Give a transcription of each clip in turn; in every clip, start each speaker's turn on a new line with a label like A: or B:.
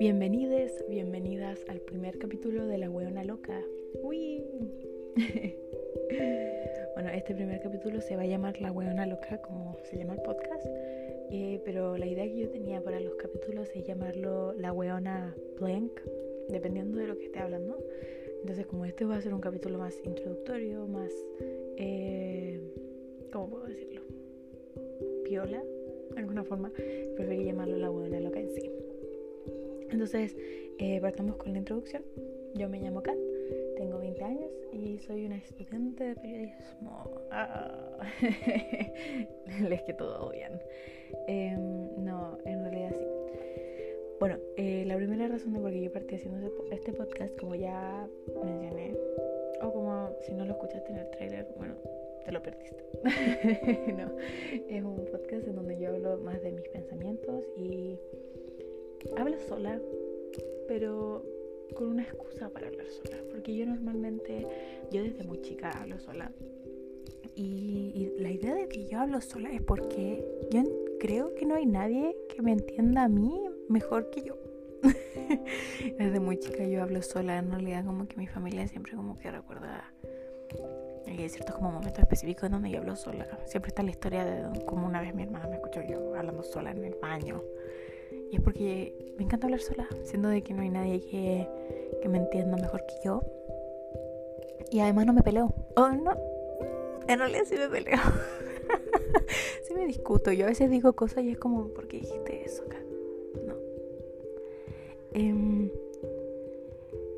A: Bienvenidos, bienvenidas al primer capítulo de La Hueona Loca. ¡Uy! bueno, este primer capítulo se va a llamar La Hueona Loca, como se llama el podcast. Eh, pero la idea que yo tenía para los capítulos es llamarlo La Hueona Blank, dependiendo de lo que esté hablando. Entonces, como este va a ser un capítulo más introductorio, más. Eh, ¿Cómo puedo decirlo? Piola, de alguna forma, preferí llamarlo La Hueona Loca en sí. Entonces, eh, partamos con la introducción. Yo me llamo Kat, tengo 20 años y soy una estudiante de periodismo. Ah. Les que todo odian. Em, no, en realidad sí. Bueno, eh, la primera razón de por qué yo partí haciendo este podcast, como ya mencioné, o como si no lo escuchaste en el trailer, bueno, te lo perdiste. no, es un podcast en donde yo hablo más de mis pensamientos y hablo sola, pero con una excusa para hablar sola, porque yo normalmente, yo desde muy chica hablo sola. Y, la idea de que yo hablo sola es porque yo creo que no hay nadie que me entienda a mí mejor que yo. desde muy chica yo hablo sola, en realidad como que mi familia siempre como que recuerda hay ciertos como momentos específicos donde yo hablo sola. Siempre está la historia de como una vez mi hermana me escuchó yo hablando sola en el baño. Y es porque me encanta hablar sola, siendo de que no hay nadie que, que me entienda mejor que yo. Y además no me peleo. Oh, no. En realidad sí me peleo. sí me discuto. Yo a veces digo cosas y es como, ¿por qué dijiste eso acá? No. Em,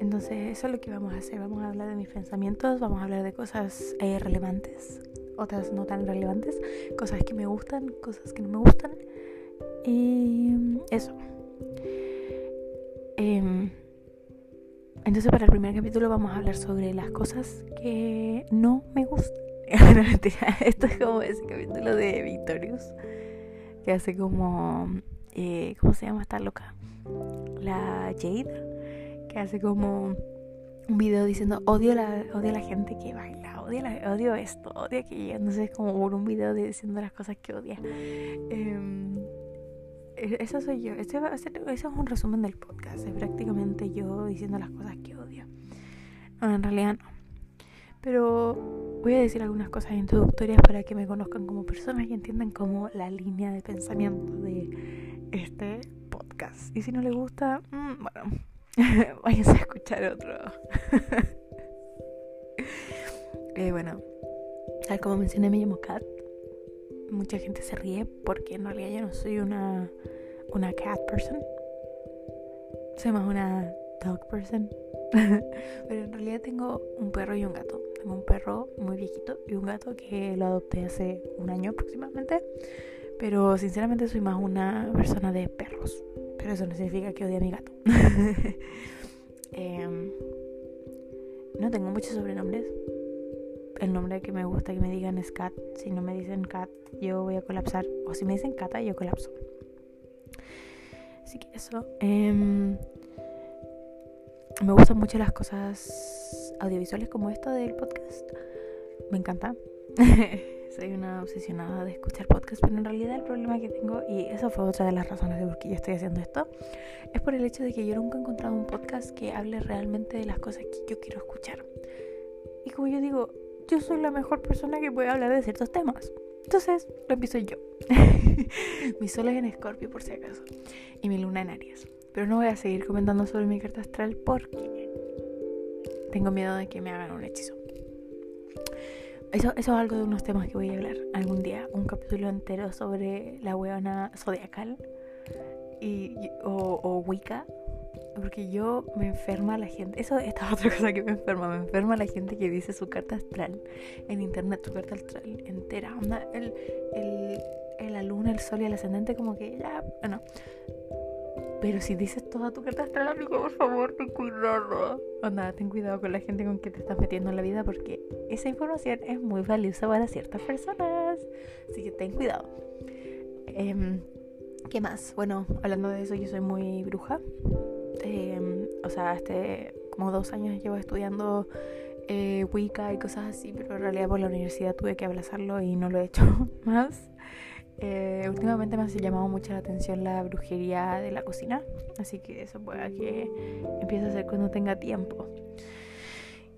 A: entonces, eso es lo que vamos a hacer. Vamos a hablar de mis pensamientos, vamos a hablar de cosas eh, relevantes, otras no tan relevantes, cosas que me gustan, cosas que no me gustan. Y eso. Em, entonces para el primer capítulo vamos a hablar sobre las cosas que no me gustan. Esto es como ese capítulo de Victorious. Que hace como... Eh, ¿Cómo se llama esta loca? La Jade. Que hace como un video diciendo odio la, odio la gente que baila, odio, odio esto, odio aquello. Entonces es como un video diciendo las cosas que odia. Eh, e-, eso soy yo. Ese, es un resumen del podcast. Es prácticamente yo diciendo las cosas que odio. No, en realidad no. Pero voy a decir algunas cosas introductorias para que me conozcan como personas y entiendan como la línea de pensamiento de este podcast. Y si no les gusta, mm, bueno, váyanse a escuchar otro. eh, bueno, tal como mencioné, me llamo Kat mucha gente se ríe porque en realidad yo no soy una, una cat person. Soy más una dog person. Pero en realidad tengo un perro y un gato. Tengo un perro muy viejito y un gato que lo adopté hace un año aproximadamente. Pero sinceramente soy más una persona de perros. Pero eso no significa que odie a mi gato. Em, no tengo muchos sobrenombres el nombre que me gusta que me digan es Kat. Si no me dicen Kat, yo voy a colapsar. O si me dicen Kata, yo colapso. Así que eso. Em, me gustan mucho las cosas audiovisuales como esta del podcast. Me encanta. Soy una obsesionada de escuchar podcast, pero en realidad el problema que tengo, y esa fue otra de las razones de por qué yo estoy haciendo esto, es por el hecho de que yo nunca he encontrado un podcast que hable realmente de las cosas que yo quiero escuchar. Y como yo digo, yo soy la mejor persona que puede hablar de ciertos temas. Entonces, lo empiezo yo. mi sol es en Escorpio, por si acaso. Y mi luna en Aries. Pero no voy a seguir comentando sobre mi carta astral porque tengo miedo de que me hagan un hechizo. Eso, eso es algo de unos temas que voy a hablar algún día. Un capítulo entero sobre la hueona zodiacal y, o, o Wicca porque yo me enferma la gente. Eso esta es otra cosa que me enferma. Me enferma la gente que dice su carta astral en internet, su carta astral entera. Onda, el, el, la luna, el sol y el ascendente, como que ya, bueno. Pero si dices toda tu carta astral, amigo, por favor, ten cuidado. Onda, ten cuidado con la gente con que te estás metiendo en la vida porque esa información es muy valiosa para ciertas personas. Así que ten cuidado. Em, ¿Qué más? Bueno, hablando de eso, yo soy muy bruja. Em, o sea, este, como dos años llevo estudiando eh, Wicca y cosas así, pero en realidad por la universidad tuve que abrazarlo y no lo he hecho más. Eh, últimamente me ha llamado mucho la atención la brujería de la cocina, así que eso puede que empiece a hacer cuando tenga tiempo.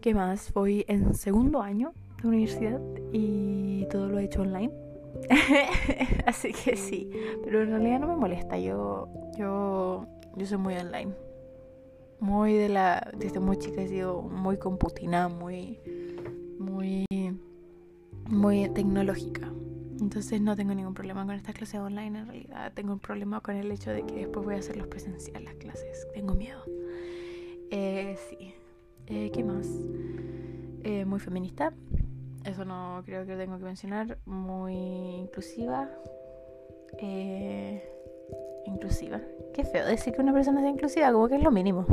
A: ¿Qué más? Voy en segundo año de universidad y todo lo he hecho online. así que sí, pero en realidad no me molesta. Yo, yo, yo soy muy online. Muy de la, desde muy chica he sido muy computina, muy, muy, muy tecnológica. Entonces no tengo ningún problema con esta clase online en realidad. Tengo un problema con el hecho de que después voy a hacer los presenciales, las clases. Tengo miedo. Eh, sí. Eh, ¿Qué más? Eh, muy feminista. Eso no creo que tengo que mencionar. Muy inclusiva. Eh, inclusiva. Qué feo decir que una persona sea inclusiva, como que es lo mínimo.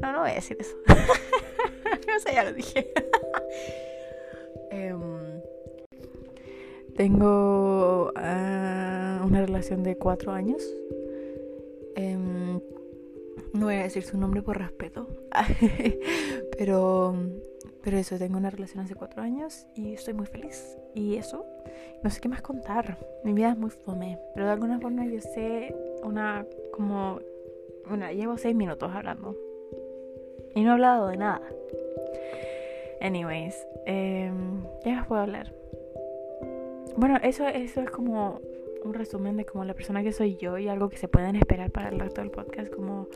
A: No, no voy a decir eso. no sé, ya lo dije. Em, tengo uh, una relación de cuatro años. Um, no voy a decir su nombre por respeto. pero, pero eso, tengo una relación hace cuatro años y estoy muy feliz. Y eso, no sé qué más contar. Mi vida es muy fome. Pero de alguna forma yo sé una como... Bueno, llevo seis minutos hablando. Y no he hablado de nada. Anyways, eh, ¿qué más puedo hablar? Bueno, eso, eso es como un resumen de como la persona que soy yo y algo que se pueden esperar para el resto del podcast, como,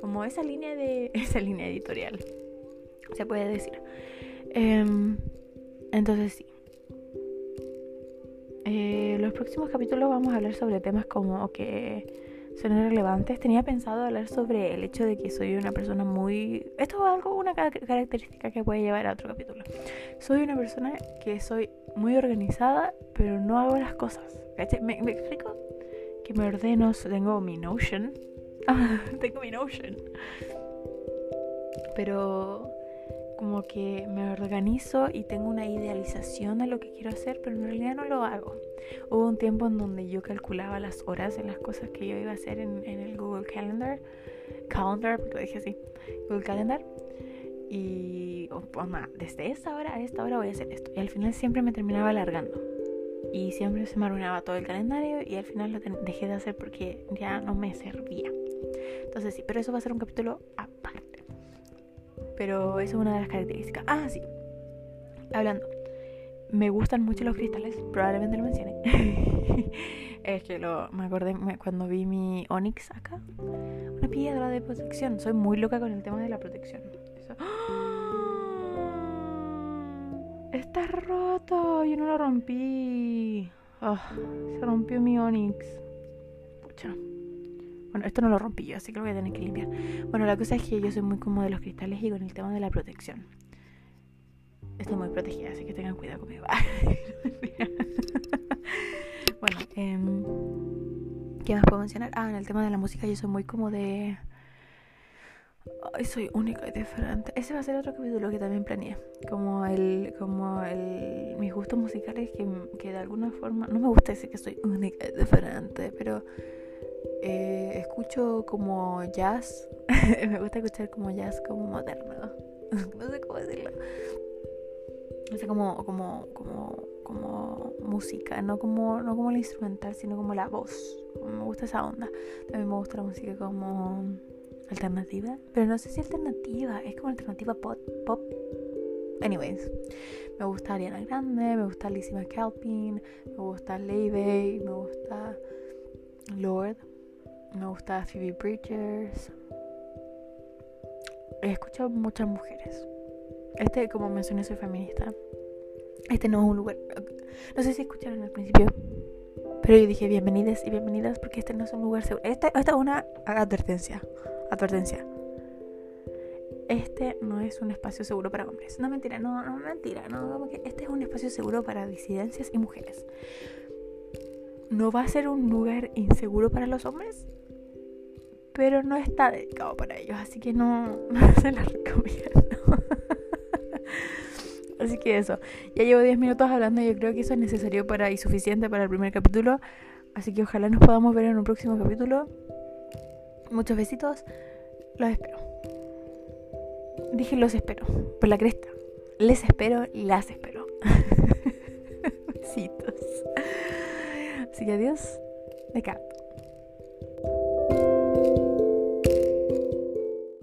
A: como esa línea de esa línea editorial, se puede decir. Em, entonces sí. Eh, los próximos capítulos vamos a hablar sobre temas como que son relevantes. Tenía pensado hablar sobre el hecho de que soy una persona muy... Esto es algo, una característica que puede llevar a otro capítulo. Soy una persona que soy muy organizada, pero no hago las cosas. ¿Me, explico? Que me ordeno, tengo mi Notion. tengo mi Notion. Pero como que me organizo y tengo una idealización de lo que quiero hacer, pero en realidad no lo hago. Hubo un tiempo en donde yo calculaba las horas en las cosas que yo iba a hacer en, el Google Calendar, Calendar, porque lo dije así, Google Calendar, y oh, pues, desde esta hora a esta hora voy a hacer esto. Y al final siempre me terminaba alargando. Y siempre se me arruinaba todo el calendario y al final lo dejé de hacer porque ya no me servía. Entonces sí, pero eso va a ser un capítulo aparte. Pero eso es una de las características. Ah, sí. Hablando. Me gustan mucho los cristales. Probablemente lo mencione. es que lo, me acordé cuando vi mi Onyx acá. Una piedra de protección. Soy muy loca con el tema de la protección. Está roto. Yo no lo rompí. Ah, se rompió mi Onyx. Pucha. Bueno, esto no lo rompí yo, así que lo voy a tener que limpiar. Bueno, la cosa es que yo soy muy cómoda de los cristales y con el tema de la protección. Estoy muy protegida, así que tengan cuidado conmigo. bueno, eh, ¿qué más puedo mencionar? Ah, en el tema de la música yo soy muy como de... Ay, soy única y diferente. Ese va a ser otro capítulo que también planeé. Como el, como el, mis gustos musicales que, que de alguna forma, no me gusta decir que soy única y diferente, pero eh, escucho como jazz. me gusta escuchar como jazz como moderno. no sé cómo decirlo. No sé, como, como, música, no como, no como la instrumental, sino como la voz. Me gusta esa onda. También me gusta la música como alternativa. Pero no sé si alternativa, es como alternativa pop. pop. Anyways, me gusta Ariana Grande, me gusta Lizzie McAlpin, me gusta Leivey, me gusta Lord, me gusta Phoebe Bridgers. He escuchado muchas mujeres. Este, como mencioné, soy feminista. Este no es un lugar. No sé si escucharon al principio. Pero yo dije bienvenidas y bienvenidas porque este no es un lugar seguro. Esta, esta es una advertencia. Advertencia. Este no es un espacio seguro para hombres. No mentira, no, no mentira. No, este es un espacio seguro para disidencias y mujeres. No va a ser un lugar inseguro para los hombres, pero no está dedicado para ellos, así que no, se la recomiendo. así que eso, ya llevo 10 minutos hablando y yo creo que eso es necesario para y suficiente para el primer capítulo, así que ojalá nos podamos ver en un próximo capítulo. Muchos besitos, los espero. Dije los espero, por la cresta. Les espero, las espero. Besitos. Así que adiós, de Cat.